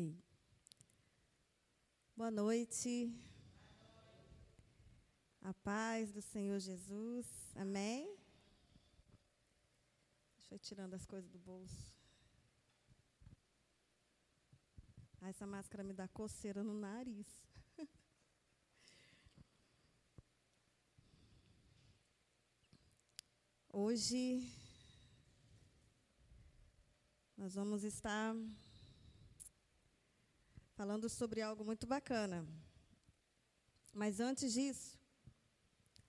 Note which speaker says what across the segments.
Speaker 1: Ei. Boa noite. A paz do Senhor Jesus. Amém? Deixa eu ir tirando as coisas do bolso. Ah, essa máscara me dá coceira no nariz. Hoje nós vamos estar falando sobre algo muito bacana. Mas antes disso,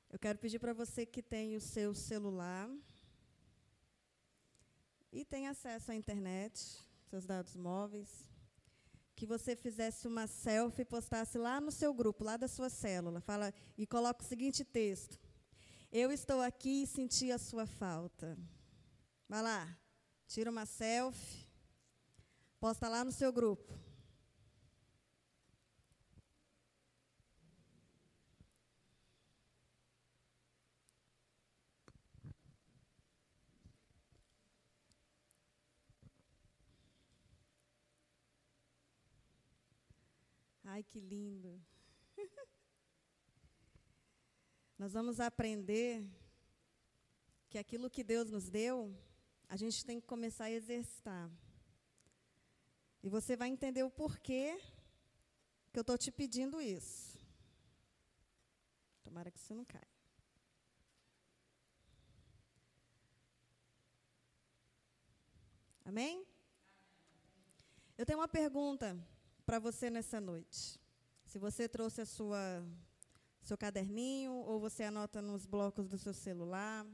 Speaker 1: eu quero pedir para você que tem o seu celular e tem acesso à internet, seus dados móveis, que você fizesse uma selfie e postasse lá no seu grupo, lá da sua célula, fala e coloca o seguinte texto: Eu estou aqui e senti a sua falta. Vai lá, tira uma selfie, posta lá no seu grupo. Ai, que lindo. Nós vamos aprender que aquilo que Deus nos deu, a gente tem que começar a exercitar. E você vai entender o porquê que eu estou te pedindo isso. Tomara que isso não caia. Amém? Eu tenho uma pergunta para você nessa noite. Se você trouxe a sua seu caderninho ou você anota nos blocos do seu celular,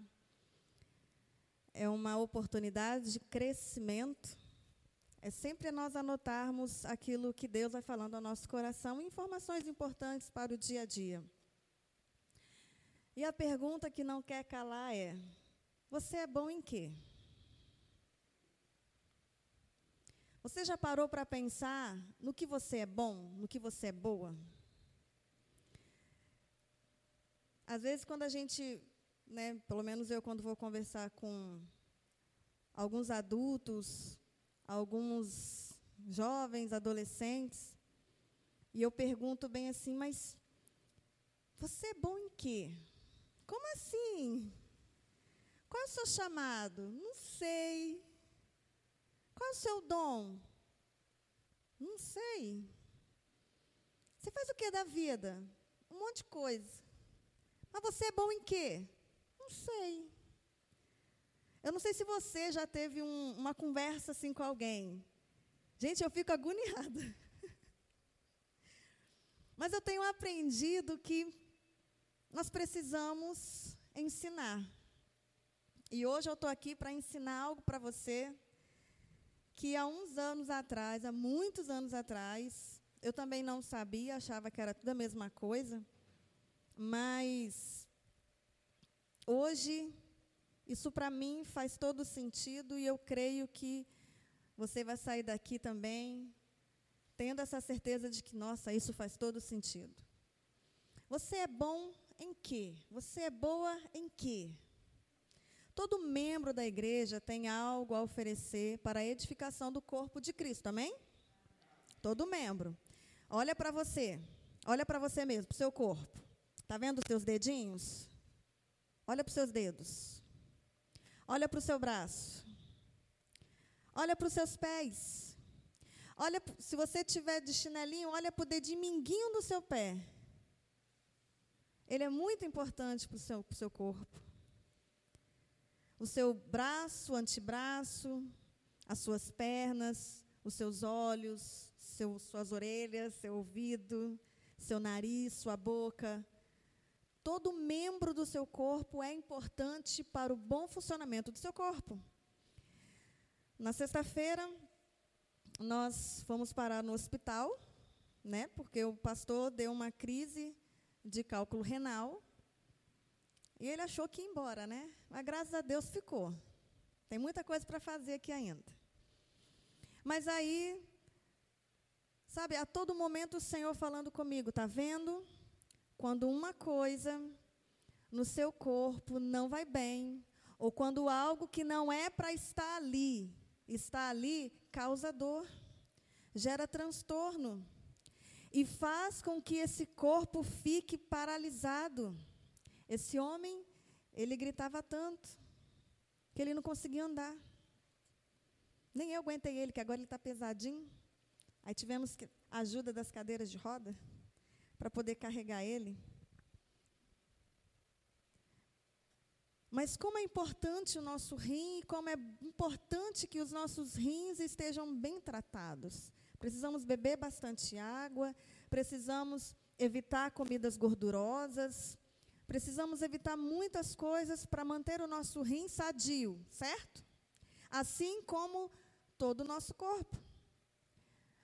Speaker 1: é uma oportunidade de crescimento. É sempre nós anotarmos aquilo que Deus vai falando ao nosso coração, informações importantes para o dia a dia. E a pergunta que não quer calar é: você é bom em quê? Você já parou para pensar no que você é bom, no que você é boa? Às vezes, quando a gente, né, pelo menos eu, quando vou conversar com alguns adultos, alguns jovens, adolescentes, e eu pergunto bem assim, mas você é bom em quê? Como assim? Qual é o seu chamado? Não sei. Qual é o seu dom? Não sei. Você faz o que da vida? Um monte de coisa. Mas você é bom em quê? Não sei. Eu não sei se você já teve um, uma conversa assim com alguém. Gente, eu fico agoniada. Mas eu tenho aprendido que nós precisamos ensinar. E hoje eu estou aqui para ensinar algo para você que há uns anos atrás, há muitos anos atrás, eu também não sabia, achava que era tudo a mesma coisa, mas hoje isso para mim faz todo sentido e eu creio que você vai sair daqui também tendo essa certeza de que, nossa, isso faz todo sentido. Você é bom em quê? Você é boa em quê? Todo membro da igreja tem algo a oferecer para a edificação do corpo de Cristo, amém? Todo membro. Olha para você. Olha para você mesmo, para o seu corpo. Está vendo os seus dedinhos? Olha para os seus dedos. Olha para o seu braço. Olha para os seus pés. Olha, se você tiver de chinelinho, olha para o dedinho minguinho do seu pé. Ele é muito importante para o seu, seu corpo o seu braço, antebraço, as suas pernas, os seus olhos, seu, suas orelhas, seu ouvido, seu nariz, sua boca. Todo membro do seu corpo é importante para o bom funcionamento do seu corpo. Na sexta-feira, nós fomos parar no hospital, né, porque o pastor deu uma crise de cálculo renal e ele achou que ia embora, né? Mas graças a Deus ficou. Tem muita coisa para fazer aqui ainda. Mas aí, sabe, a todo momento o Senhor falando comigo, tá vendo? Quando uma coisa no seu corpo não vai bem, ou quando algo que não é para estar ali, está ali, causa dor. gera transtorno e faz com que esse corpo fique paralisado. Esse homem, ele gritava tanto que ele não conseguia andar. Nem eu aguentei ele, que agora ele está pesadinho. Aí tivemos a ajuda das cadeiras de roda para poder carregar ele. Mas como é importante o nosso rim, como é importante que os nossos rins estejam bem tratados. Precisamos beber bastante água, precisamos evitar comidas gordurosas, precisamos evitar muitas coisas para manter o nosso rim sadio, certo? Assim como todo o nosso corpo.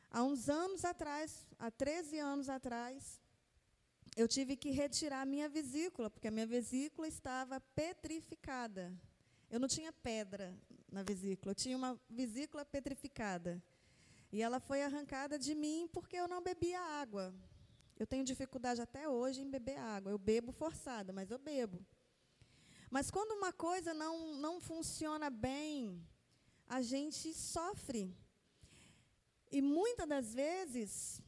Speaker 1: Há uns anos atrás, há 13 anos atrás, eu tive que retirar a minha vesícula, porque a minha vesícula estava petrificada. Eu não tinha pedra na vesícula, eu tinha uma vesícula petrificada. E ela foi arrancada de mim porque eu não bebia água. Eu tenho dificuldade até hoje em beber água. Eu bebo forçada, mas eu bebo. Mas quando uma coisa não, não funciona bem, a gente sofre. E muitas das vezes,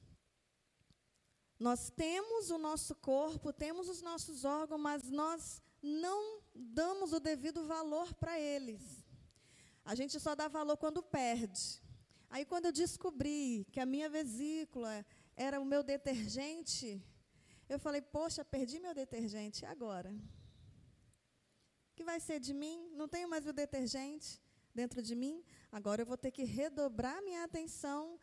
Speaker 1: nós temos o nosso corpo, temos os nossos órgãos, mas nós não damos o devido valor para eles. A gente só dá valor quando perde. Aí, quando eu descobri que a minha vesícula era o meu detergente, eu falei: Poxa, perdi meu detergente, e agora? O que vai ser de mim? Não tenho mais o detergente dentro de mim? Agora eu vou ter que redobrar minha atenção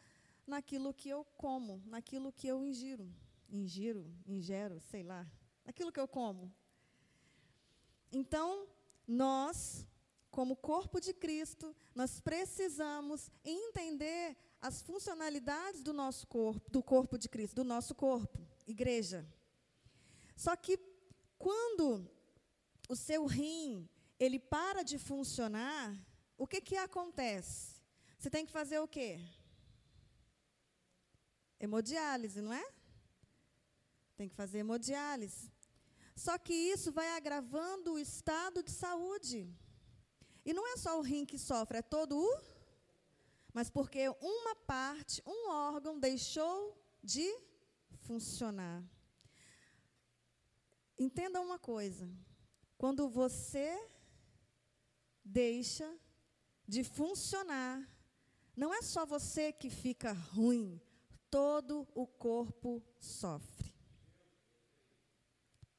Speaker 1: naquilo que eu como, naquilo que eu ingiro. Ingiro, ingero, sei lá. Naquilo que eu como. Então, nós como corpo de Cristo, nós precisamos entender as funcionalidades do nosso corpo, do corpo de Cristo, do nosso corpo, igreja. Só que quando o seu rim, ele para de funcionar, o que que acontece? Você tem que fazer o quê? Hemodiálise, não é? Tem que fazer hemodiálise. Só que isso vai agravando o estado de saúde. E não é só o rim que sofre, é todo o. Mas porque uma parte, um órgão deixou de funcionar. Entenda uma coisa: quando você deixa de funcionar, não é só você que fica ruim, todo o corpo sofre.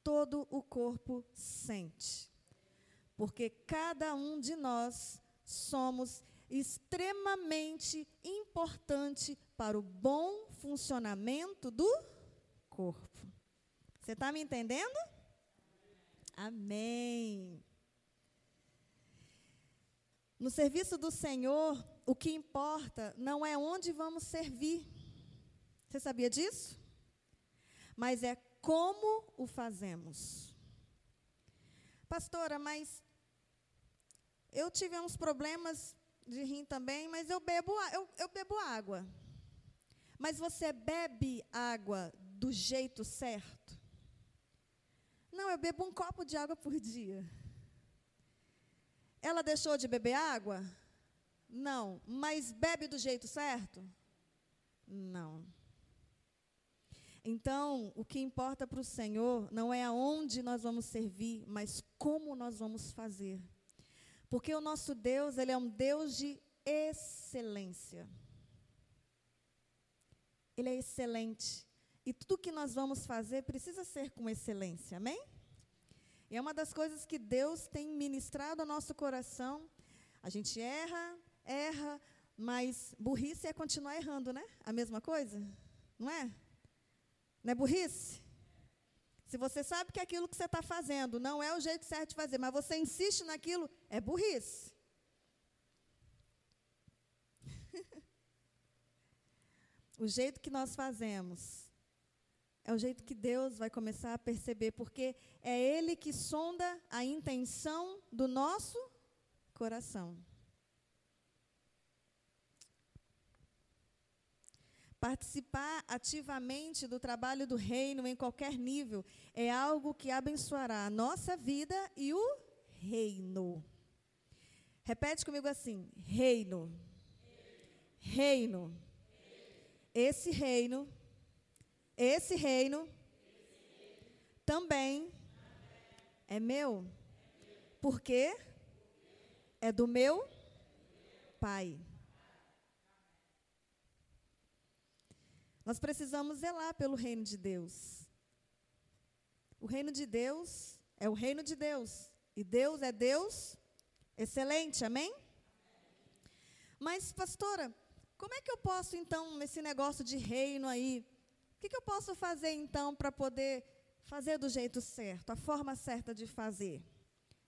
Speaker 1: Todo o corpo sente porque cada um de nós somos extremamente importante para o bom funcionamento do corpo. Você está me entendendo? Amém. No serviço do Senhor, o que importa não é onde vamos servir. Você sabia disso? Mas é como o fazemos. Pastora, mas eu tive uns problemas de rim também, mas eu bebo, eu, eu bebo água. Mas você bebe água do jeito certo? Não, eu bebo um copo de água por dia. Ela deixou de beber água? Não. Mas bebe do jeito certo? Não. Então, o que importa para o Senhor não é aonde nós vamos servir, mas como nós vamos fazer. Porque o nosso Deus, ele é um Deus de excelência. Ele é excelente. E tudo que nós vamos fazer precisa ser com excelência, amém? E é uma das coisas que Deus tem ministrado ao nosso coração. A gente erra, erra, mas burrice é continuar errando, né? A mesma coisa? Não é? Não é burrice? Se você sabe que aquilo que você está fazendo não é o jeito certo de fazer, mas você insiste naquilo, é burrice. o jeito que nós fazemos é o jeito que Deus vai começar a perceber, porque é Ele que sonda a intenção do nosso coração. Participar ativamente do trabalho do reino em qualquer nível é algo que abençoará a nossa vida e o reino. Repete comigo assim: reino. Reino. esse reino, esse reino também é meu. Por quê? É do meu Pai. Nós precisamos zelar pelo reino de Deus. O reino de Deus é o reino de Deus. E Deus é Deus excelente, amém? Mas, pastora, como é que eu posso, então, nesse negócio de reino aí, o que, que eu posso fazer, então, para poder fazer do jeito certo, a forma certa de fazer?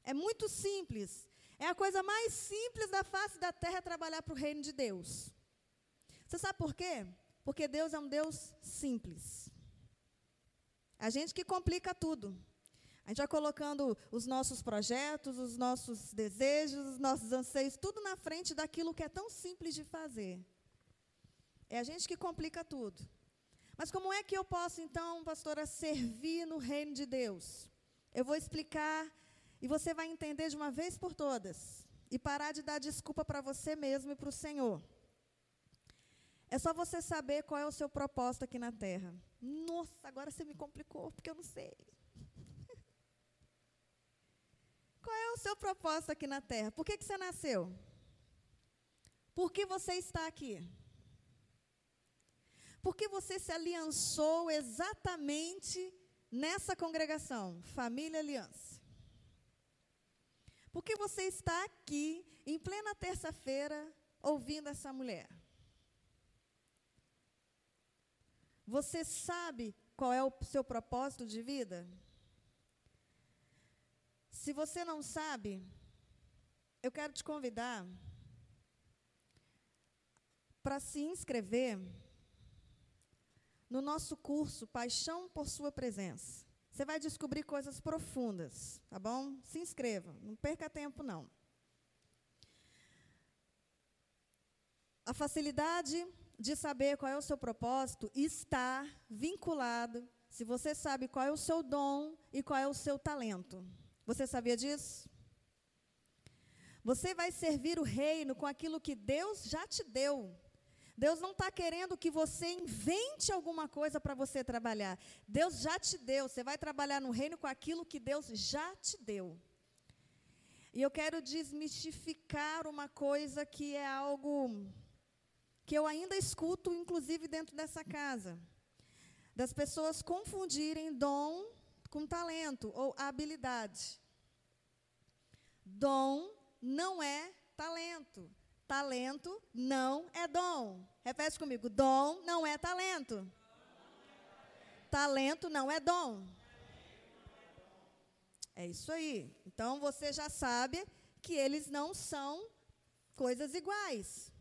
Speaker 1: É muito simples. É a coisa mais simples da face da terra trabalhar para o reino de Deus. Você sabe por quê? Porque Deus é um Deus simples. A gente que complica tudo. A gente vai colocando os nossos projetos, os nossos desejos, os nossos anseios, tudo na frente daquilo que é tão simples de fazer. É a gente que complica tudo. Mas como é que eu posso, então, pastora, servir no reino de Deus? Eu vou explicar e você vai entender de uma vez por todas. E parar de dar desculpa para você mesmo e para o Senhor. É só você saber qual é o seu propósito aqui na terra. Nossa, agora você me complicou, porque eu não sei. qual é o seu propósito aqui na terra? Por que, que você nasceu? Por que você está aqui? Por que você se aliançou exatamente nessa congregação, Família Aliança? Por que você está aqui, em plena terça-feira, ouvindo essa mulher? Você sabe qual é o seu propósito de vida? Se você não sabe, eu quero te convidar para se inscrever no nosso curso Paixão por Sua Presença. Você vai descobrir coisas profundas, tá bom? Se inscreva, não perca tempo não. A facilidade de saber qual é o seu propósito está vinculado se você sabe qual é o seu dom e qual é o seu talento. Você sabia disso? Você vai servir o reino com aquilo que Deus já te deu. Deus não está querendo que você invente alguma coisa para você trabalhar. Deus já te deu. Você vai trabalhar no reino com aquilo que Deus já te deu. E eu quero desmistificar uma coisa que é algo que eu ainda escuto, inclusive dentro dessa casa, das pessoas confundirem dom com talento ou habilidade. Dom não é talento. Talento não é dom. Repete comigo: dom não é talento. Talento não é dom. É isso aí. Então você já sabe que eles não são coisas iguais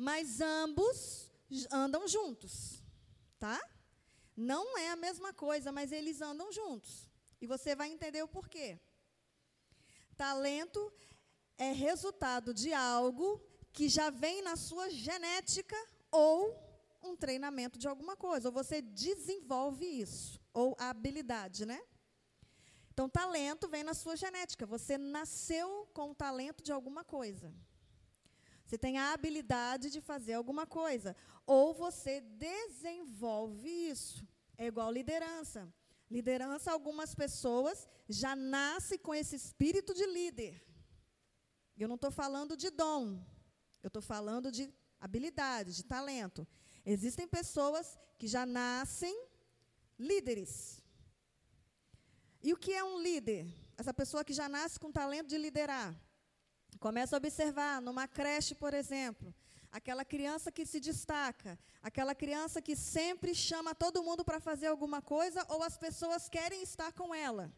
Speaker 1: mas ambos andam juntos, tá? Não é a mesma coisa, mas eles andam juntos. E você vai entender o porquê. Talento é resultado de algo que já vem na sua genética ou um treinamento de alguma coisa, ou você desenvolve isso, ou a habilidade, né? Então, talento vem na sua genética. Você nasceu com o talento de alguma coisa. Você tem a habilidade de fazer alguma coisa. Ou você desenvolve isso. É igual liderança. Liderança, algumas pessoas já nascem com esse espírito de líder. Eu não estou falando de dom. Eu estou falando de habilidade, de talento. Existem pessoas que já nascem líderes. E o que é um líder? Essa pessoa que já nasce com talento de liderar. Começa a observar numa creche, por exemplo, aquela criança que se destaca, aquela criança que sempre chama todo mundo para fazer alguma coisa ou as pessoas querem estar com ela.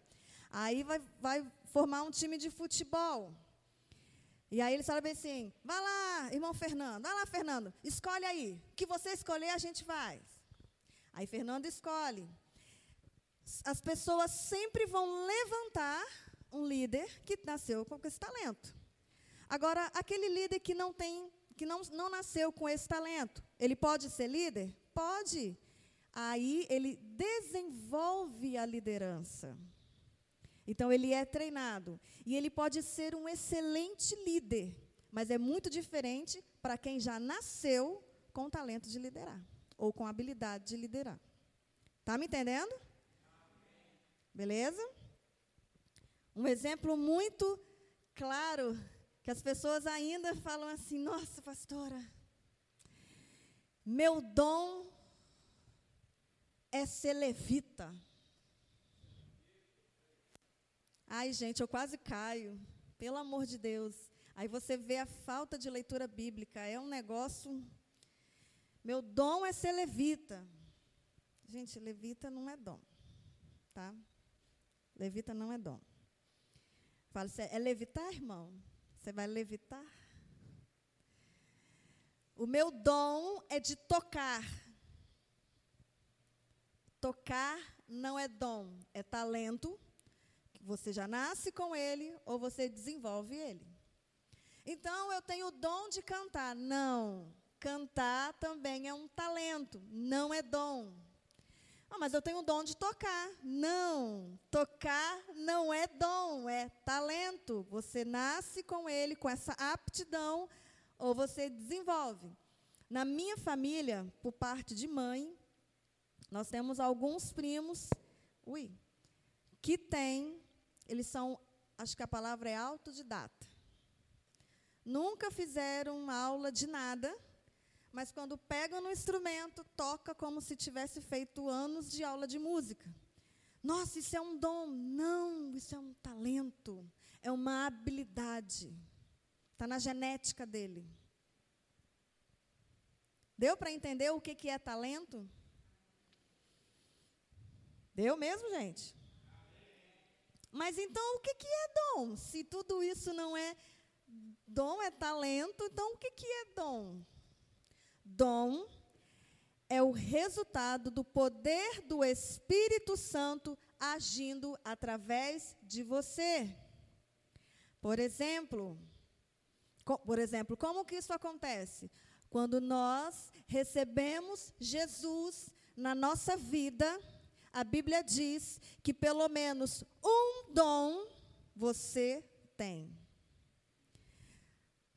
Speaker 1: Aí vai, vai formar um time de futebol. E aí ele sabe assim: vai lá, irmão Fernando, vai lá, Fernando, escolhe aí. O que você escolher, a gente faz. Aí Fernando escolhe. As pessoas sempre vão levantar um líder que nasceu com esse talento. Agora, aquele líder que não tem, que não, não nasceu com esse talento, ele pode ser líder? Pode. Aí ele desenvolve a liderança. Então ele é treinado e ele pode ser um excelente líder, mas é muito diferente para quem já nasceu com o talento de liderar. ou com habilidade de liderar. Tá me entendendo? Beleza? Um exemplo muito claro que as pessoas ainda falam assim: "Nossa, pastora, meu dom é ser levita. Ai, gente, eu quase caio. Pelo amor de Deus. Aí você vê a falta de leitura bíblica. É um negócio. Meu dom é ser levita. Gente, levita não é dom. Tá? Levita não é dom. Fala, é levitar, irmão? Você vai levitar? O meu dom é de tocar. Tocar não é dom, é talento. Você já nasce com ele ou você desenvolve ele. Então eu tenho o dom de cantar. Não. Cantar também é um talento, não é dom. Ah, mas eu tenho o dom de tocar. Não. Tocar não é dom, é talento. Você nasce com ele, com essa aptidão, ou você desenvolve. Na minha família, por parte de mãe, nós temos alguns primos, ui, que têm, eles são, acho que a palavra é autodidata. Nunca fizeram aula de nada, mas quando pegam no instrumento, toca como se tivesse feito anos de aula de música. Nossa, isso é um dom. Não, isso é um talento. É uma habilidade. Está na genética dele. Deu para entender o que, que é talento? Deu mesmo, gente? Mas então o que, que é dom? Se tudo isso não é dom, é talento, então o que, que é dom? Dom é o resultado do poder do Espírito Santo agindo através de você. Por exemplo, por exemplo, como que isso acontece? Quando nós recebemos Jesus na nossa vida, a Bíblia diz que pelo menos um dom você tem.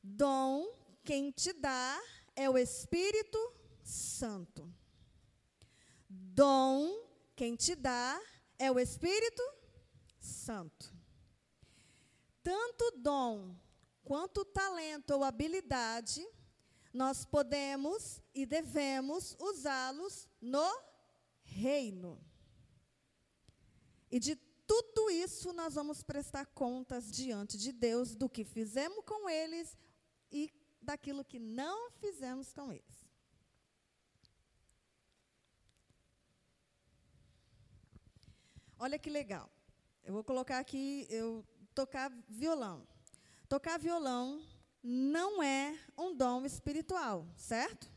Speaker 1: Dom, quem te dá é o Espírito Santo. Dom, quem te dá é o Espírito Santo. Tanto dom quanto talento ou habilidade, nós podemos e devemos usá-los no reino. E de tudo isso nós vamos prestar contas diante de Deus do que fizemos com eles e daquilo que não fizemos com eles. Olha que legal. Eu vou colocar aqui, eu tocar violão. Tocar violão não é um dom espiritual, certo?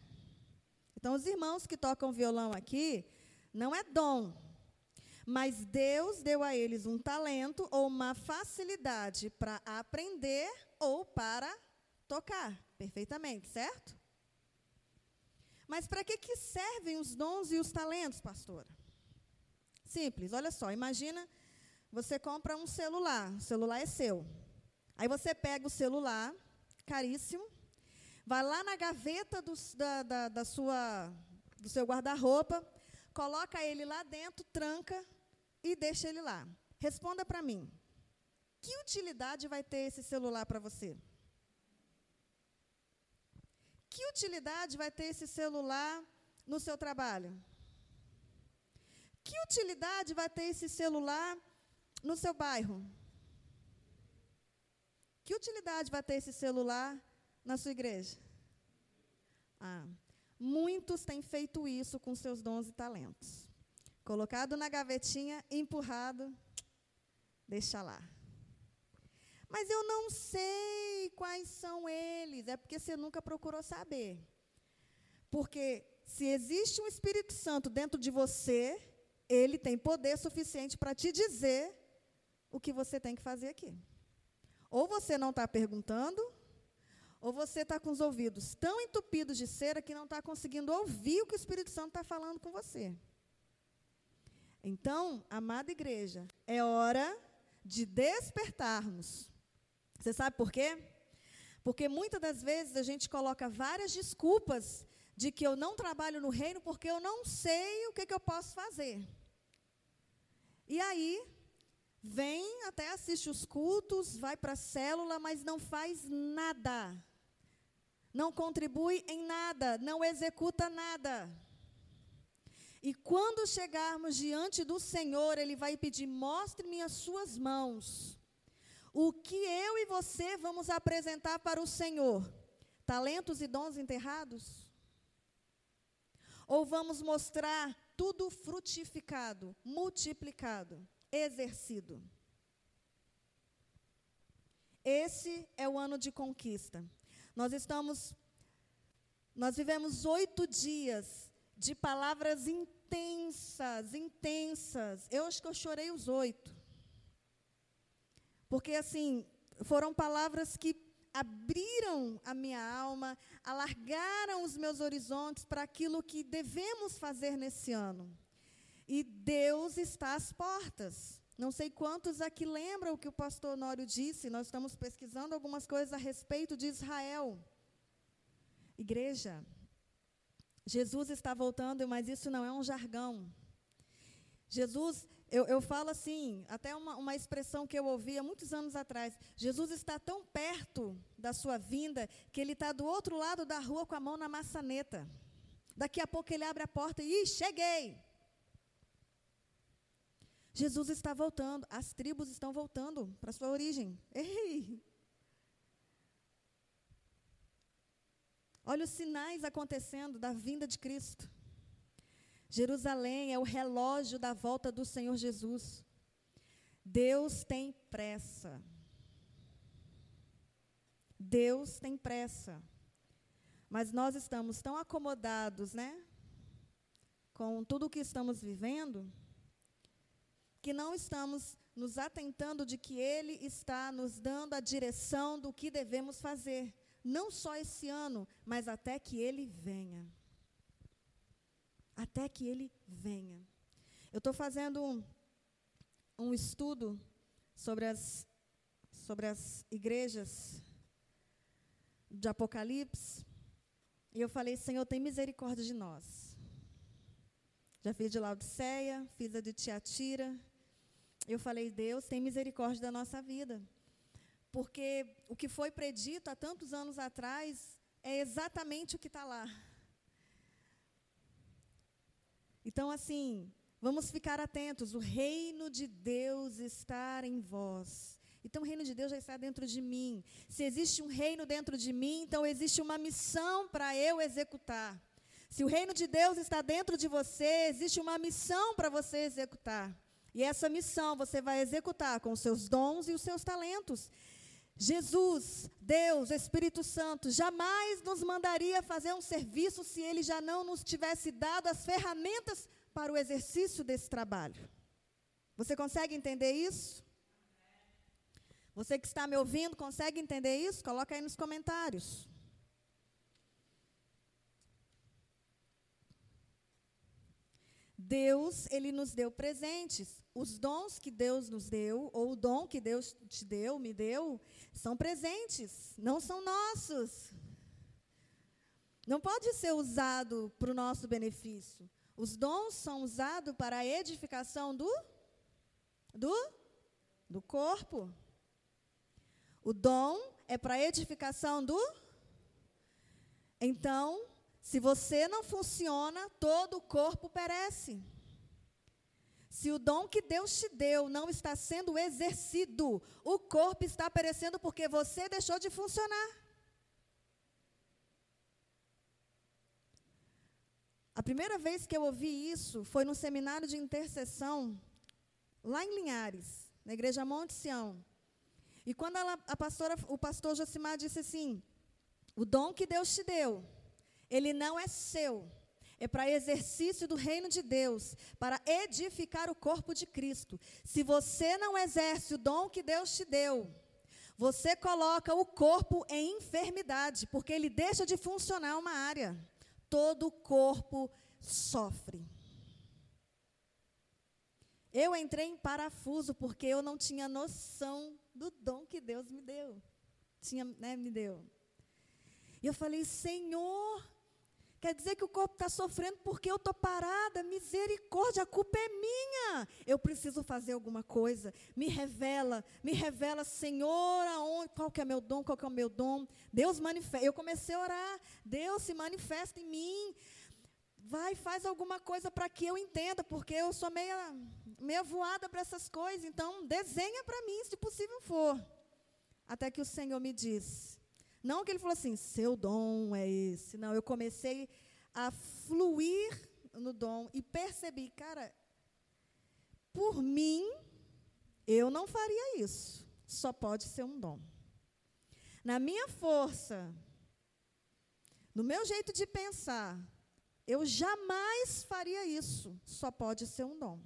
Speaker 1: Então, os irmãos que tocam violão aqui, não é dom, mas Deus deu a eles um talento ou uma facilidade para aprender ou para tocar perfeitamente, certo? Mas para que, que servem os dons e os talentos, pastora? Simples, olha só, imagina você compra um celular, o celular é seu. Aí você pega o celular, caríssimo, vai lá na gaveta do, da, da, da sua, do seu guarda-roupa, coloca ele lá dentro, tranca e deixa ele lá. Responda para mim. Que utilidade vai ter esse celular para você? Que utilidade vai ter esse celular no seu trabalho? Que utilidade vai ter esse celular no seu bairro? Que utilidade vai ter esse celular na sua igreja? Ah, muitos têm feito isso com seus dons e talentos colocado na gavetinha, empurrado, deixa lá. Mas eu não sei quais são eles, é porque você nunca procurou saber. Porque se existe um Espírito Santo dentro de você, ele tem poder suficiente para te dizer o que você tem que fazer aqui. Ou você não está perguntando, ou você está com os ouvidos tão entupidos de cera que não está conseguindo ouvir o que o Espírito Santo está falando com você. Então, amada igreja, é hora de despertarmos. Você sabe por quê? Porque muitas das vezes a gente coloca várias desculpas de que eu não trabalho no reino porque eu não sei o que, que eu posso fazer. E aí, vem, até assiste os cultos, vai para a célula, mas não faz nada. Não contribui em nada, não executa nada. E quando chegarmos diante do Senhor, Ele vai pedir: mostre-me as suas mãos. O que eu e você vamos apresentar para o Senhor? Talentos e dons enterrados? Ou vamos mostrar tudo frutificado, multiplicado, exercido? Esse é o ano de conquista. Nós estamos, nós vivemos oito dias de palavras intensas, intensas. Eu acho que eu chorei os oito. Porque, assim, foram palavras que abriram a minha alma, alargaram os meus horizontes para aquilo que devemos fazer nesse ano. E Deus está às portas. Não sei quantos aqui lembram o que o pastor Honório disse, nós estamos pesquisando algumas coisas a respeito de Israel. Igreja, Jesus está voltando, mas isso não é um jargão. Jesus eu, eu falo assim, até uma, uma expressão que eu ouvi há muitos anos atrás. Jesus está tão perto da sua vinda que ele está do outro lado da rua com a mão na maçaneta. Daqui a pouco ele abre a porta e cheguei. Jesus está voltando, as tribos estão voltando para sua origem. Ei! Olha os sinais acontecendo da vinda de Cristo. Jerusalém é o relógio da volta do Senhor Jesus. Deus tem pressa. Deus tem pressa. Mas nós estamos tão acomodados, né? Com tudo o que estamos vivendo, que não estamos nos atentando de que Ele está nos dando a direção do que devemos fazer. Não só esse ano, mas até que Ele venha até que ele venha. Eu estou fazendo um, um estudo sobre as, sobre as igrejas de Apocalipse, e eu falei, Senhor, tem misericórdia de nós. Já fiz de Laodiceia, fiz a de Tiatira. Eu falei, Deus, tem misericórdia da nossa vida. Porque o que foi predito há tantos anos atrás é exatamente o que está lá. Então, assim, vamos ficar atentos. O reino de Deus está em vós. Então, o reino de Deus já está dentro de mim. Se existe um reino dentro de mim, então existe uma missão para eu executar. Se o reino de Deus está dentro de você, existe uma missão para você executar. E essa missão você vai executar com os seus dons e os seus talentos. Jesus, Deus, Espírito Santo, jamais nos mandaria fazer um serviço se ele já não nos tivesse dado as ferramentas para o exercício desse trabalho. Você consegue entender isso? Você que está me ouvindo, consegue entender isso? Coloca aí nos comentários. Deus, ele nos deu presentes. Os dons que Deus nos deu, ou o dom que Deus te deu, me deu, são presentes, não são nossos. Não pode ser usado para o nosso benefício. Os dons são usados para a edificação do do do corpo. O dom é para a edificação do Então, se você não funciona, todo o corpo perece. Se o dom que Deus te deu não está sendo exercido, o corpo está perecendo porque você deixou de funcionar. A primeira vez que eu ouvi isso foi no seminário de intercessão, lá em Linhares, na igreja Monte Sião. E quando ela, a pastora, o pastor Josimar disse assim: o dom que Deus te deu, ele não é seu, é para exercício do reino de Deus, para edificar o corpo de Cristo. Se você não exerce o dom que Deus te deu, você coloca o corpo em enfermidade, porque ele deixa de funcionar uma área. Todo o corpo sofre. Eu entrei em parafuso porque eu não tinha noção do dom que Deus me deu. Tinha, né, me deu. E eu falei, Senhor, Quer dizer que o corpo está sofrendo porque eu estou parada. Misericórdia, a culpa é minha. Eu preciso fazer alguma coisa. Me revela, me revela, Senhor, aonde, qual que é meu dom, qual que é o meu dom. Deus manifesta. Eu comecei a orar. Deus se manifesta em mim. Vai, faz alguma coisa para que eu entenda, porque eu sou meia, meia voada para essas coisas. Então, desenha para mim, se possível for. Até que o Senhor me diz: não que ele falou assim, seu dom é esse. Não, eu comecei a fluir no dom e percebi, cara, por mim, eu não faria isso. Só pode ser um dom. Na minha força, no meu jeito de pensar, eu jamais faria isso. Só pode ser um dom.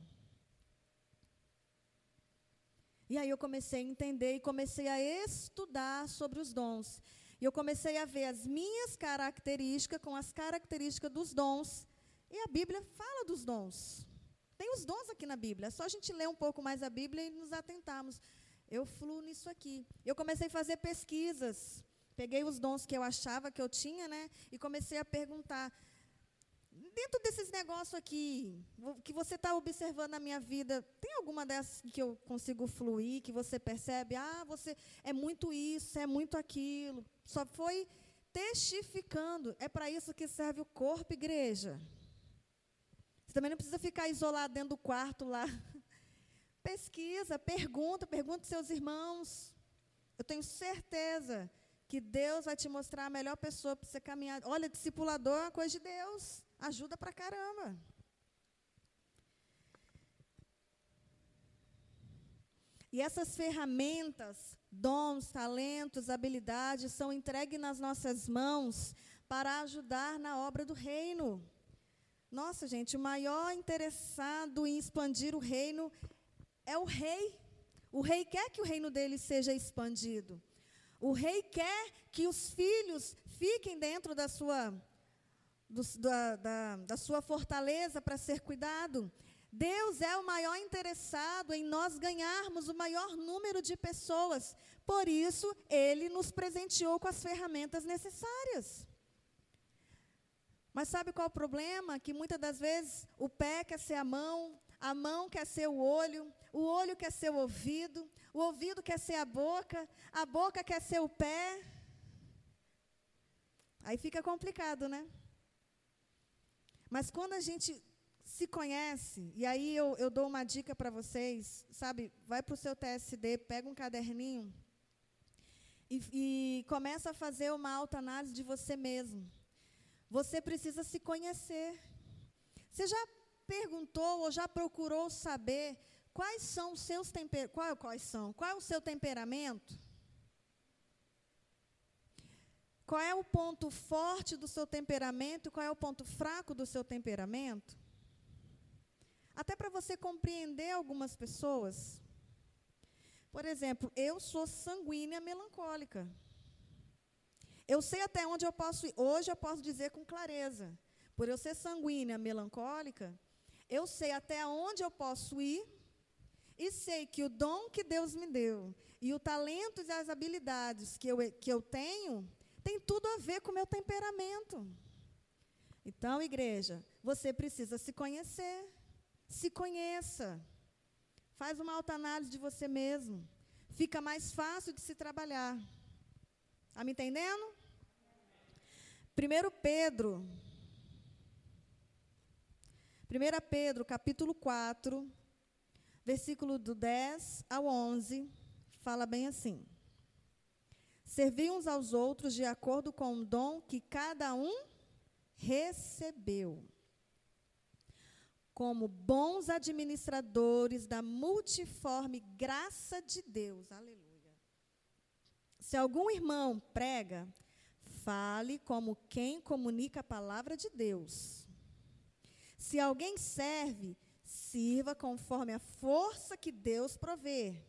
Speaker 1: E aí eu comecei a entender e comecei a estudar sobre os dons. E eu comecei a ver as minhas características com as características dos dons. E a Bíblia fala dos dons. Tem os dons aqui na Bíblia. É só a gente ler um pouco mais a Bíblia e nos atentarmos. Eu fluo nisso aqui. Eu comecei a fazer pesquisas. Peguei os dons que eu achava que eu tinha, né? E comecei a perguntar dentro desses negócios aqui, que você está observando na minha vida, tem alguma dessas que eu consigo fluir, que você percebe, ah, você é muito isso, é muito aquilo. Só foi testificando. É para isso que serve o corpo, igreja. Você também não precisa ficar isolado dentro do quarto lá. Pesquisa, pergunta, pergunta seus irmãos. Eu tenho certeza que Deus vai te mostrar a melhor pessoa para você caminhar. Olha, discipulador é uma coisa de Deus. Ajuda pra caramba. E essas ferramentas, dons, talentos, habilidades são entregues nas nossas mãos para ajudar na obra do reino. Nossa, gente, o maior interessado em expandir o reino é o rei. O rei quer que o reino dele seja expandido. O rei quer que os filhos fiquem dentro da sua, do, da, da, da sua fortaleza para ser cuidado. Deus é o maior interessado em nós ganharmos o maior número de pessoas. Por isso, Ele nos presenteou com as ferramentas necessárias. Mas sabe qual é o problema? Que muitas das vezes o pé quer ser a mão, a mão quer ser o olho, o olho quer ser o ouvido, o ouvido quer ser a boca, a boca quer ser o pé. Aí fica complicado, né? Mas quando a gente se conhece, e aí eu, eu dou uma dica para vocês, sabe? Vai para o seu TSD, pega um caderninho e, e começa a fazer uma autoanálise de você mesmo. Você precisa se conhecer. Você já perguntou ou já procurou saber quais são os seus temperamentos? Qual, quais são? Qual é o seu temperamento? Qual é o ponto forte do seu temperamento? Qual é o ponto fraco do seu temperamento? Até para você compreender algumas pessoas. Por exemplo, eu sou sanguínea melancólica. Eu sei até onde eu posso ir. Hoje eu posso dizer com clareza. Por eu ser sanguínea melancólica, eu sei até onde eu posso ir e sei que o dom que Deus me deu e o talento e as habilidades que eu, que eu tenho tem tudo a ver com o meu temperamento. Então, igreja, você precisa se conhecer. Se conheça. Faz uma autoanálise de você mesmo. Fica mais fácil de se trabalhar. Está me entendendo? 1 Pedro. 1 Pedro, capítulo 4, versículo do 10 ao 11, fala bem assim: Servi uns aos outros de acordo com o dom que cada um recebeu como bons administradores da multiforme graça de Deus. Aleluia. Se algum irmão prega, fale como quem comunica a palavra de Deus. Se alguém serve, sirva conforme a força que Deus provê.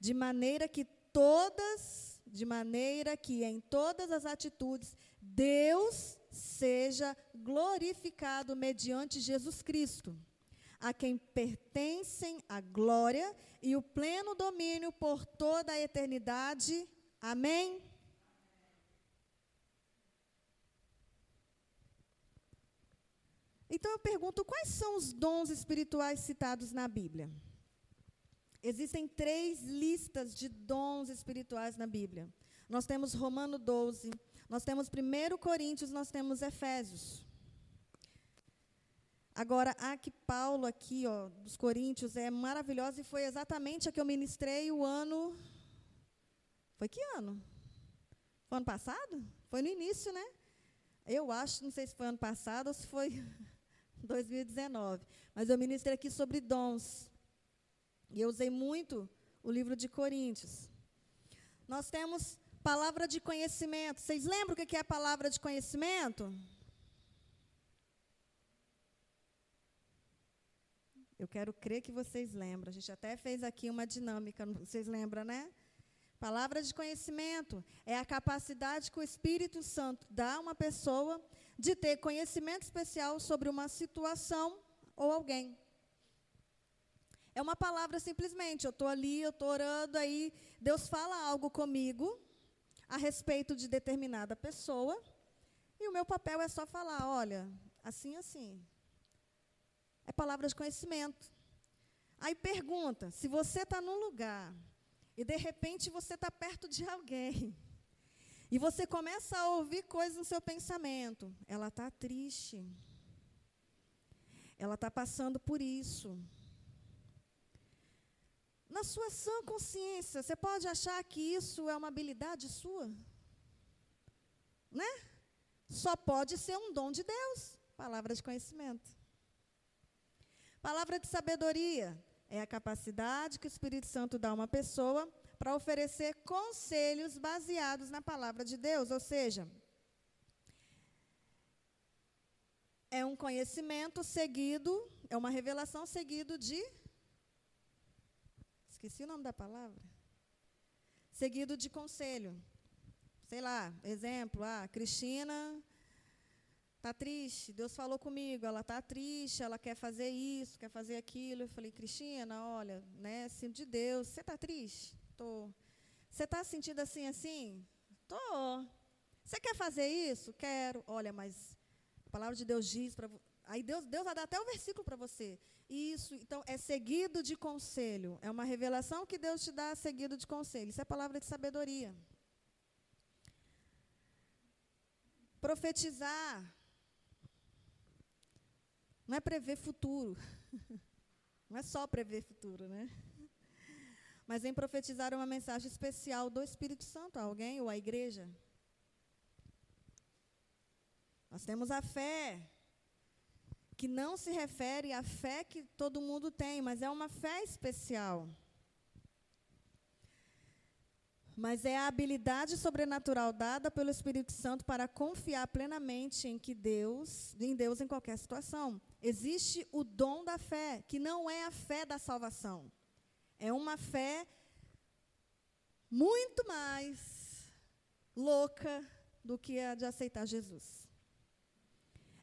Speaker 1: De maneira que todas, de maneira que em todas as atitudes Deus seja glorificado mediante Jesus Cristo, a quem pertencem a glória e o pleno domínio por toda a eternidade. Amém? Então eu pergunto: quais são os dons espirituais citados na Bíblia? Existem três listas de dons espirituais na Bíblia. Nós temos Romano 12, nós temos 1 Coríntios, nós temos Efésios. Agora, a que Paulo aqui, ó, dos Coríntios, é maravilhosa e foi exatamente a que eu ministrei o ano. Foi que ano? Foi ano passado? Foi no início, né? Eu acho, não sei se foi ano passado ou se foi 2019. Mas eu ministrei aqui sobre dons. E eu usei muito o livro de Coríntios. Nós temos palavra de conhecimento. Vocês lembram o que é palavra de conhecimento? Eu quero crer que vocês lembram. A gente até fez aqui uma dinâmica, vocês lembram, né? Palavra de conhecimento é a capacidade que o Espírito Santo dá a uma pessoa de ter conhecimento especial sobre uma situação ou alguém. É uma palavra simplesmente. Eu estou ali, eu estou orando, aí Deus fala algo comigo a respeito de determinada pessoa, e o meu papel é só falar: olha, assim, assim. É palavra de conhecimento. Aí pergunta: se você está num lugar e de repente você está perto de alguém, e você começa a ouvir coisas no seu pensamento, ela está triste, ela está passando por isso. Na sua sã consciência, você pode achar que isso é uma habilidade sua? Né? Só pode ser um dom de Deus. Palavra de conhecimento. Palavra de sabedoria é a capacidade que o Espírito Santo dá a uma pessoa para oferecer conselhos baseados na palavra de Deus, ou seja, é um conhecimento seguido, é uma revelação seguido de esqueci o nome da palavra. Seguido de conselho. Sei lá, exemplo, ah, Cristina está triste, Deus falou comigo, ela está triste, ela quer fazer isso, quer fazer aquilo. Eu falei, Cristina, olha, né, sinto de Deus, você está triste? Tô. Você está sentindo assim, assim? Tô. Você quer fazer isso? Quero. Olha, mas a palavra de Deus diz para Aí Deus, Deus vai dar até o versículo para você. Isso, então, é seguido de conselho. É uma revelação que Deus te dá seguido de conselho. Isso é palavra de sabedoria. Profetizar. Não é prever futuro. Não é só prever futuro, né? Mas em profetizar uma mensagem especial do Espírito Santo a alguém ou à igreja. Nós temos a fé, que não se refere à fé que todo mundo tem, mas é uma fé especial. Mas é a habilidade sobrenatural dada pelo Espírito Santo para confiar plenamente em que Deus, em Deus em qualquer situação. Existe o dom da fé, que não é a fé da salvação. É uma fé muito mais louca do que a de aceitar Jesus.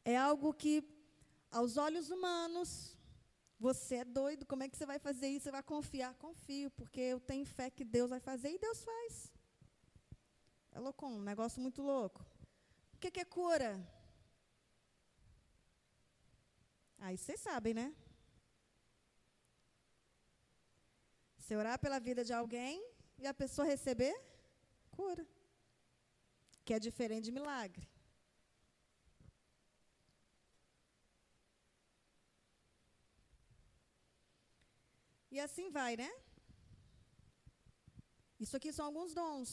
Speaker 1: É algo que aos olhos humanos, você é doido, como é que você vai fazer isso? Você vai confiar? Confio, porque eu tenho fé que Deus vai fazer e Deus faz. É louco, um negócio muito louco. O que, que é cura? Aí vocês sabem, né? Você orar pela vida de alguém e a pessoa receber cura. Que é diferente de milagre. E assim vai, né? Isso aqui são alguns dons.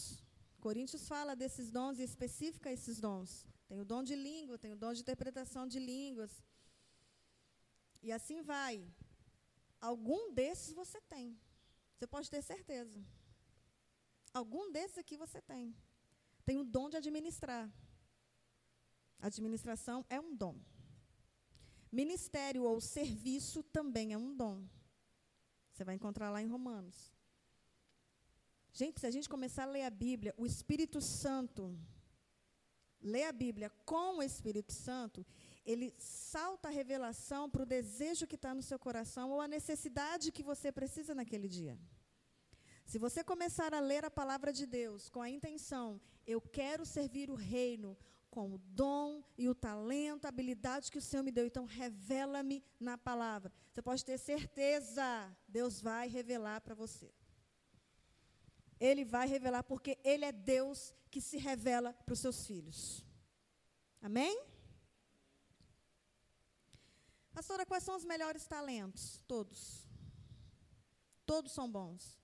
Speaker 1: Coríntios fala desses dons e especifica esses dons. Tem o dom de língua, tem o dom de interpretação de línguas. E assim vai. Algum desses você tem. Você pode ter certeza. Algum desses aqui você tem. Tem o dom de administrar. Administração é um dom. Ministério ou serviço também é um dom. Você vai encontrar lá em Romanos. Gente, se a gente começar a ler a Bíblia, o Espírito Santo, lê a Bíblia com o Espírito Santo, ele salta a revelação para o desejo que está no seu coração ou a necessidade que você precisa naquele dia. Se você começar a ler a palavra de Deus com a intenção, eu quero servir o reino com o dom e o talento, a habilidade que o Senhor me deu, então revela-me na palavra. Você pode ter certeza, Deus vai revelar para você. Ele vai revelar porque Ele é Deus que se revela para os seus filhos. Amém? Pastora, quais são os melhores talentos? Todos. Todos são bons.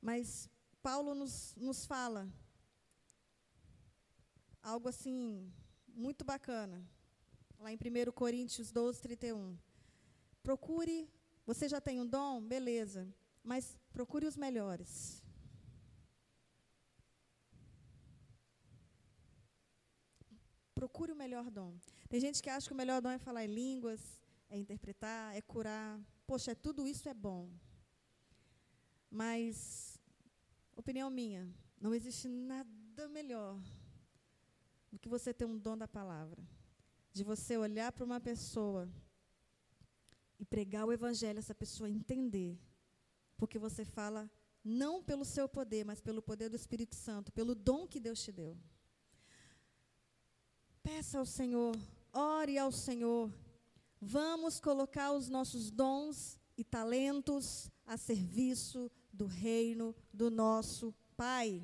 Speaker 1: Mas Paulo nos, nos fala algo assim, muito bacana. Lá em 1 Coríntios 12, 31. Procure, você já tem um dom? Beleza. Mas procure os melhores. Procure o melhor dom. Tem gente que acha que o melhor dom é falar em línguas, é interpretar, é curar. Poxa, é, tudo isso é bom. Mas, opinião minha, não existe nada melhor do que você ter um dom da palavra. De você olhar para uma pessoa e pregar o evangelho, essa pessoa entender. Porque você fala não pelo seu poder, mas pelo poder do Espírito Santo, pelo dom que Deus te deu. Peça ao Senhor, ore ao Senhor. Vamos colocar os nossos dons e talentos a serviço do reino do nosso Pai.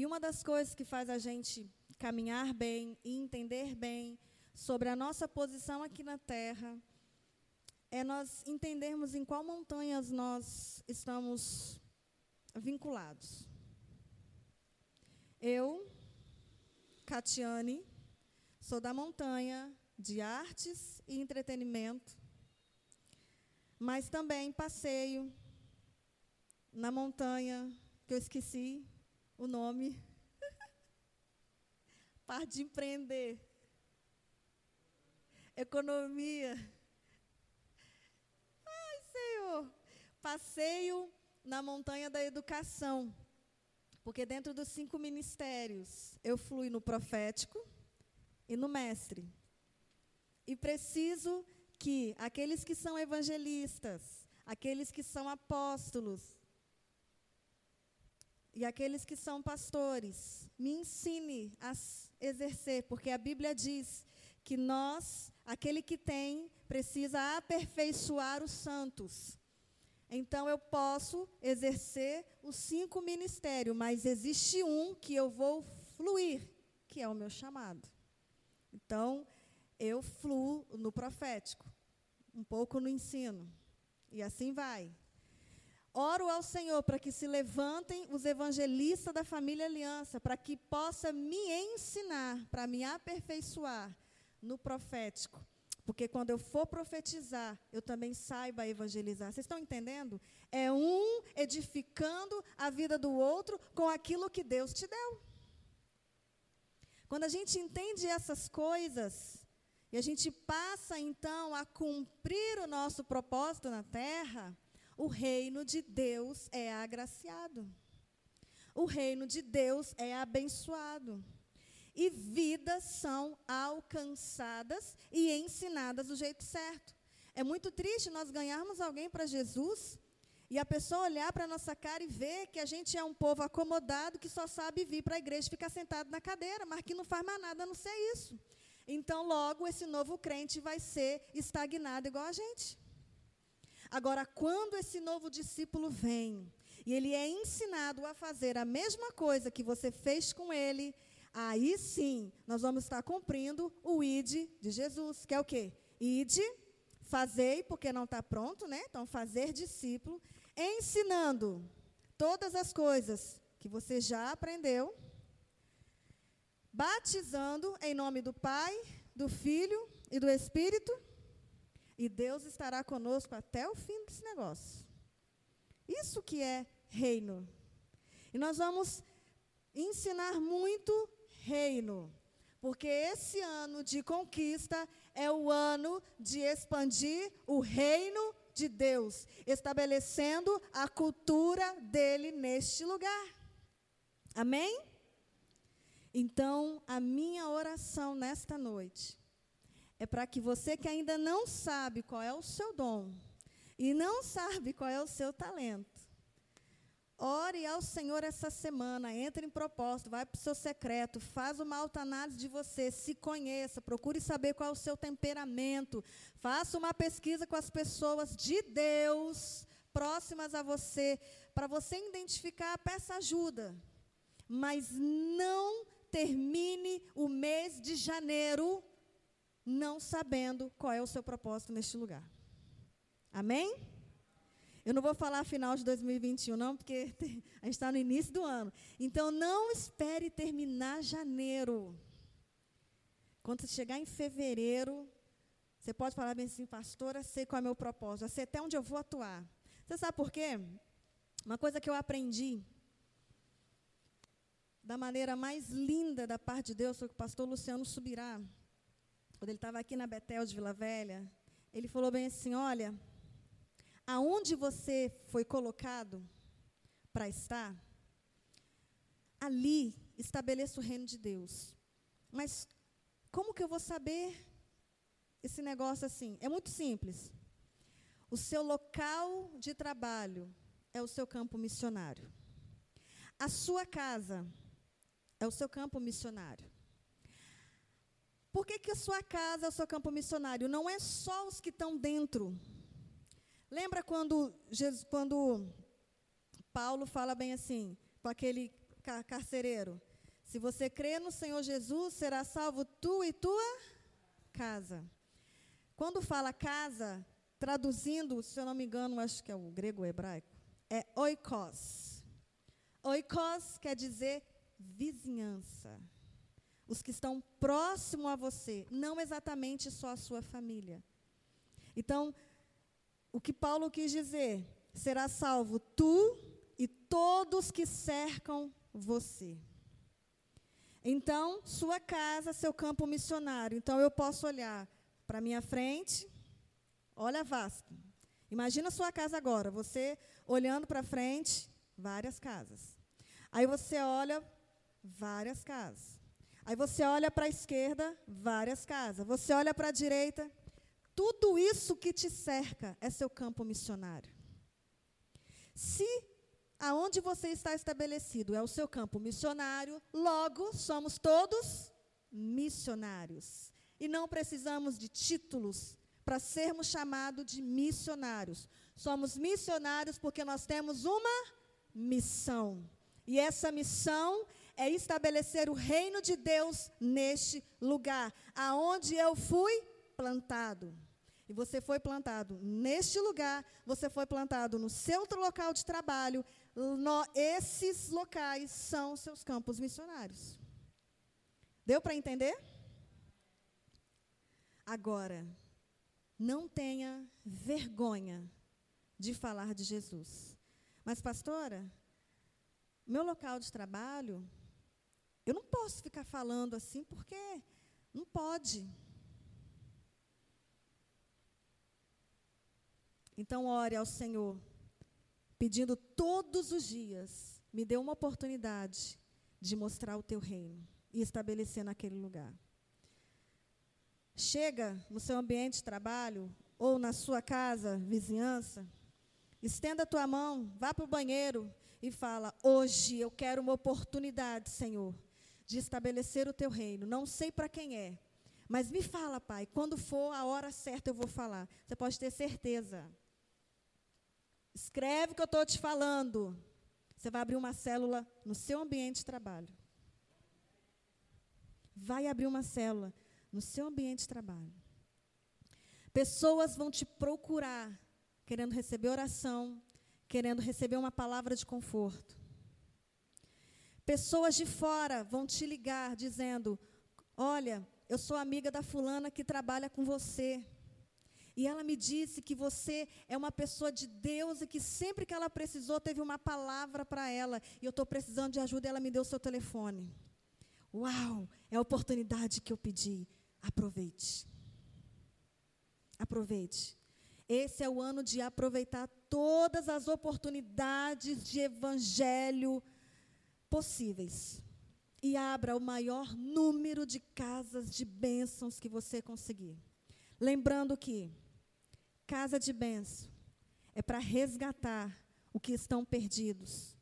Speaker 1: E uma das coisas que faz a gente caminhar bem e entender bem sobre a nossa posição aqui na terra é nós entendermos em qual montanhas nós estamos vinculados. Eu, Catiane, sou da montanha de artes e entretenimento, mas também passeio na montanha que eu esqueci o nome. Parte de empreender. Economia. Ai, Senhor. Passeio na montanha da educação. Porque dentro dos cinco ministérios, eu flui no profético e no mestre. E preciso que aqueles que são evangelistas, aqueles que são apóstolos, e aqueles que são pastores, me ensine a exercer, porque a Bíblia diz que nós, aquele que tem, precisa aperfeiçoar os santos. Então eu posso exercer os cinco ministérios, mas existe um que eu vou fluir, que é o meu chamado. Então, eu fluo no profético, um pouco no ensino, e assim vai. Oro ao Senhor para que se levantem os evangelistas da família Aliança, para que possa me ensinar, para me aperfeiçoar no profético. Porque quando eu for profetizar, eu também saiba evangelizar. Vocês estão entendendo? É um edificando a vida do outro com aquilo que Deus te deu. Quando a gente entende essas coisas, e a gente passa então a cumprir o nosso propósito na terra, o reino de Deus é agraciado. O reino de Deus é abençoado. E vidas são alcançadas e ensinadas do jeito certo. É muito triste nós ganharmos alguém para Jesus e a pessoa olhar para a nossa cara e ver que a gente é um povo acomodado que só sabe vir para a igreja e ficar sentado na cadeira, mas que não faz mais nada a não ser isso. Então, logo, esse novo crente vai ser estagnado igual a gente. Agora, quando esse novo discípulo vem e ele é ensinado a fazer a mesma coisa que você fez com ele, aí sim nós vamos estar cumprindo o id de Jesus, que é o quê? Id, fazei porque não está pronto, né? Então, fazer discípulo, ensinando todas as coisas que você já aprendeu, batizando em nome do Pai, do Filho e do Espírito e Deus estará conosco até o fim desse negócio. Isso que é reino. E nós vamos ensinar muito reino. Porque esse ano de conquista é o ano de expandir o reino de Deus, estabelecendo a cultura dele neste lugar. Amém? Então, a minha oração nesta noite é para que você que ainda não sabe qual é o seu dom e não sabe qual é o seu talento, ore ao Senhor essa semana, entre em propósito, vai para o seu secreto, faz uma autoanálise de você, se conheça, procure saber qual é o seu temperamento, faça uma pesquisa com as pessoas de Deus próximas a você, para você identificar, peça ajuda. Mas não termine o mês de janeiro não sabendo qual é o seu propósito neste lugar. Amém? Eu não vou falar final de 2021, não, porque a gente está no início do ano. Então, não espere terminar janeiro. Quando você chegar em fevereiro, você pode falar bem assim, pastora, sei qual é o meu propósito, eu sei até onde eu vou atuar. Você sabe por quê? Uma coisa que eu aprendi da maneira mais linda da parte de Deus foi que o pastor Luciano Subirá, quando ele estava aqui na Betel de Vila Velha, ele falou bem assim: olha, aonde você foi colocado para estar, ali estabeleça o reino de Deus. Mas como que eu vou saber esse negócio assim? É muito simples. O seu local de trabalho é o seu campo missionário. A sua casa é o seu campo missionário. Por que, que a sua casa é o seu campo missionário? Não é só os que estão dentro. Lembra quando, Jesus, quando Paulo fala bem assim, com aquele carcereiro? Se você crê no Senhor Jesus, será salvo tu e tua casa. Quando fala casa, traduzindo, se eu não me engano, acho que é o grego ou hebraico, é oikos. Oikos quer dizer vizinhança. Os que estão próximo a você, não exatamente só a sua família. Então, o que Paulo quis dizer, será salvo tu e todos que cercam você. Então, sua casa, seu campo missionário. Então, eu posso olhar para minha frente, olha Vasco. Imagina sua casa agora, você olhando para frente, várias casas. Aí você olha várias casas. Aí você olha para a esquerda, várias casas. Você olha para a direita, tudo isso que te cerca é seu campo missionário. Se aonde você está estabelecido é o seu campo missionário, logo somos todos missionários. E não precisamos de títulos para sermos chamados de missionários. Somos missionários porque nós temos uma missão. E essa missão é estabelecer o reino de Deus neste lugar, aonde eu fui plantado. E você foi plantado neste lugar, você foi plantado no seu local de trabalho. No, esses locais são seus campos missionários. Deu para entender? Agora, não tenha vergonha de falar de Jesus. Mas, pastora, meu local de trabalho eu não posso ficar falando assim porque não pode. Então, ore ao Senhor, pedindo todos os dias, me dê uma oportunidade de mostrar o teu reino e estabelecer naquele lugar. Chega no seu ambiente de trabalho ou na sua casa, vizinhança, estenda a tua mão, vá para o banheiro e fala: Hoje eu quero uma oportunidade, Senhor, de estabelecer o teu reino. Não sei para quem é, mas me fala, Pai, quando for a hora certa eu vou falar. Você pode ter certeza. Escreve o que eu estou te falando. Você vai abrir uma célula no seu ambiente de trabalho. Vai abrir uma célula no seu ambiente de trabalho. Pessoas vão te procurar, querendo receber oração, querendo receber uma palavra de conforto. Pessoas de fora vão te ligar dizendo: Olha, eu sou amiga da fulana que trabalha com você. E ela me disse que você é uma pessoa de Deus e que sempre que ela precisou teve uma palavra para ela. E eu estou precisando de ajuda e ela me deu o seu telefone. Uau, é a oportunidade que eu pedi. Aproveite. Aproveite. Esse é o ano de aproveitar todas as oportunidades de evangelho possíveis. e abra o maior número de casas de bênçãos que você conseguir. Lembrando que casa de bênção é para resgatar o que estão perdidos.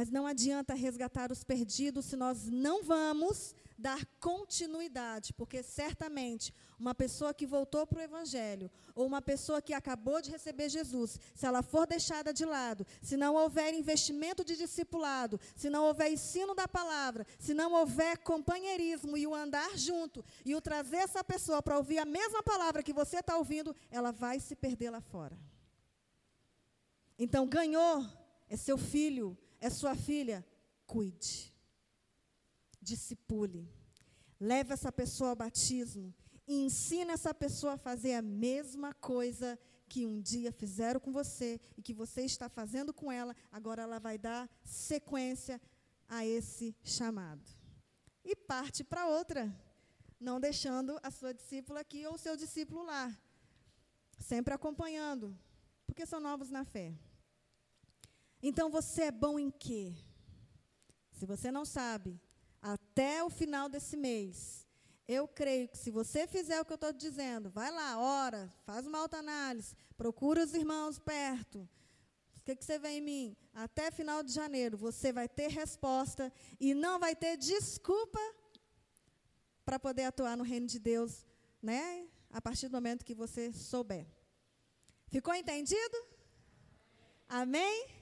Speaker 1: Mas não adianta resgatar os perdidos se nós não vamos dar continuidade, porque certamente uma pessoa que voltou para o Evangelho, ou uma pessoa que acabou de receber Jesus, se ela for deixada de lado, se não houver investimento de discipulado, se não houver ensino da palavra, se não houver companheirismo e o andar junto, e o trazer essa pessoa para ouvir a mesma palavra que você está ouvindo, ela vai se perder lá fora. Então, ganhou, é seu filho, é sua filha, cuide discipule. Leve essa pessoa ao batismo e ensine essa pessoa a fazer a mesma coisa que um dia fizeram com você e que você está fazendo com ela, agora ela vai dar sequência a esse chamado. E parte para outra, não deixando a sua discípula aqui ou o seu discípulo lá, sempre acompanhando, porque são novos na fé. Então você é bom em quê? Se você não sabe, até o final desse mês. Eu creio que se você fizer o que eu estou dizendo, vai lá, ora, faz uma autoanálise, procura os irmãos perto. O que, que você vê em mim? Até final de janeiro você vai ter resposta e não vai ter desculpa para poder atuar no reino de Deus, né? A partir do momento que você souber. Ficou entendido? Amém?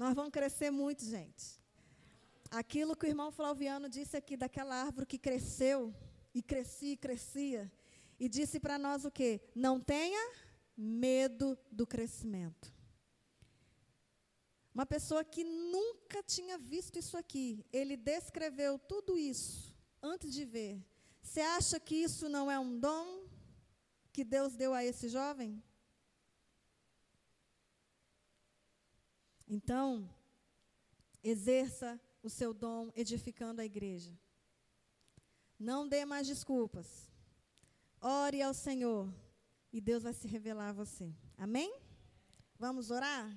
Speaker 1: Nós vamos crescer muito, gente aquilo que o irmão Flaviano disse aqui daquela árvore que cresceu e crescia e crescia e disse para nós o quê? Não tenha medo do crescimento. Uma pessoa que nunca tinha visto isso aqui, ele descreveu tudo isso antes de ver. Você acha que isso não é um dom que Deus deu a esse jovem? Então, exerça o seu dom edificando a igreja. Não dê mais desculpas. Ore ao Senhor e Deus vai se revelar a você. Amém? Vamos orar?